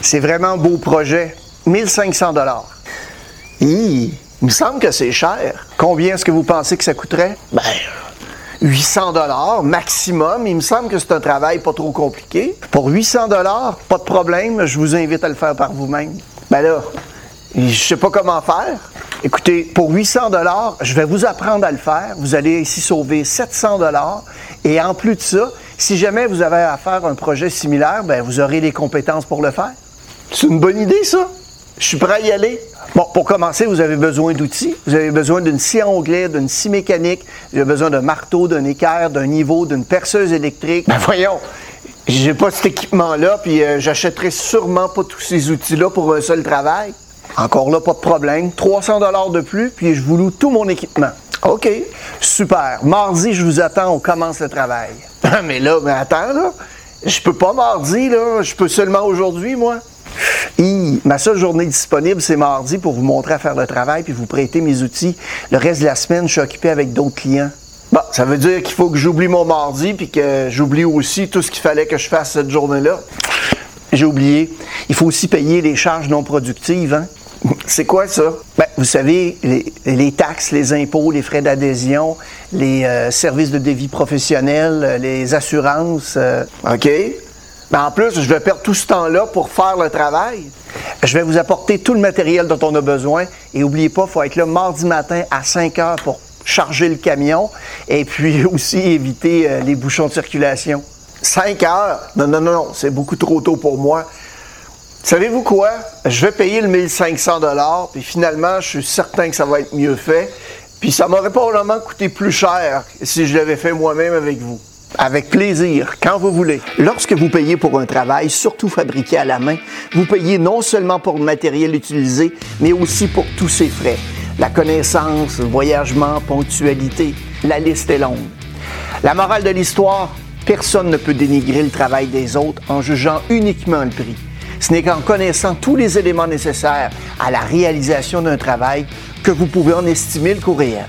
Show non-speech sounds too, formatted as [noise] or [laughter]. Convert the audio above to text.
C'est vraiment un beau projet. 1500 dollars. Il me semble que c'est cher. Combien est-ce que vous pensez que ça coûterait? Ben, 800 dollars maximum. Il me semble que c'est un travail pas trop compliqué. Pour 800 dollars, pas de problème. Je vous invite à le faire par vous-même. Ben là, je sais pas comment faire. Écoutez, pour 800 dollars, je vais vous apprendre à le faire. Vous allez ici sauver 700 dollars. Et en plus de ça, si jamais vous avez à faire un projet similaire, ben vous aurez les compétences pour le faire. C'est une bonne idée, ça. Je suis prêt à y aller. Bon, pour commencer, vous avez besoin d'outils. Vous avez besoin d'une scie à onglet, d'une scie mécanique. Vous avez besoin d'un marteau, d'un équerre, d'un niveau, d'une perceuse électrique. Ben voyons, j'ai pas cet équipement-là, puis euh, j'achèterai sûrement pas tous ces outils-là pour un seul travail. Encore là, pas de problème. 300 dollars de plus, puis je vous loue tout mon équipement. OK, super. Mardi, je vous attends, on commence le travail. [laughs] mais là, mais attends, là. Je peux pas mardi, là. Je peux seulement aujourd'hui, moi. Hi, ma seule journée disponible, c'est mardi pour vous montrer à faire le travail puis vous prêter mes outils. Le reste de la semaine, je suis occupé avec d'autres clients. Bon, ça veut dire qu'il faut que j'oublie mon mardi puis que j'oublie aussi tout ce qu'il fallait que je fasse cette journée-là. J'ai oublié. Il faut aussi payer les charges non productives. Hein? [laughs] C'est quoi ça? Ben, vous savez, les, les, taxes, les impôts, les frais d'adhésion, les euh, services de dévis professionnels, les assurances. euh, OK? Ben, en plus, je vais perdre tout ce temps-là pour faire le travail. Je vais vous apporter tout le matériel dont on a besoin. Et n'oubliez pas, il faut être là mardi matin à 5 heures pour charger le camion et puis [laughs] aussi éviter euh, les bouchons de circulation. 5 heures? Non, non, non, non, c'est beaucoup trop tôt pour moi. Savez-vous quoi? Je vais payer le 1500 dollars, puis finalement, je suis certain que ça va être mieux fait. Puis ça m'aurait probablement coûté plus cher si je l'avais fait moi-même avec vous. Avec plaisir, quand vous voulez. Lorsque vous payez pour un travail, surtout fabriqué à la main, vous payez non seulement pour le matériel utilisé, mais aussi pour tous ses frais. La connaissance, voyagement, ponctualité, la liste est longue. La morale de l'histoire, personne ne peut dénigrer le travail des autres en jugeant uniquement le prix. Ce n'est qu'en connaissant tous les éléments nécessaires à la réalisation d'un travail que vous pouvez en estimer le coût réel.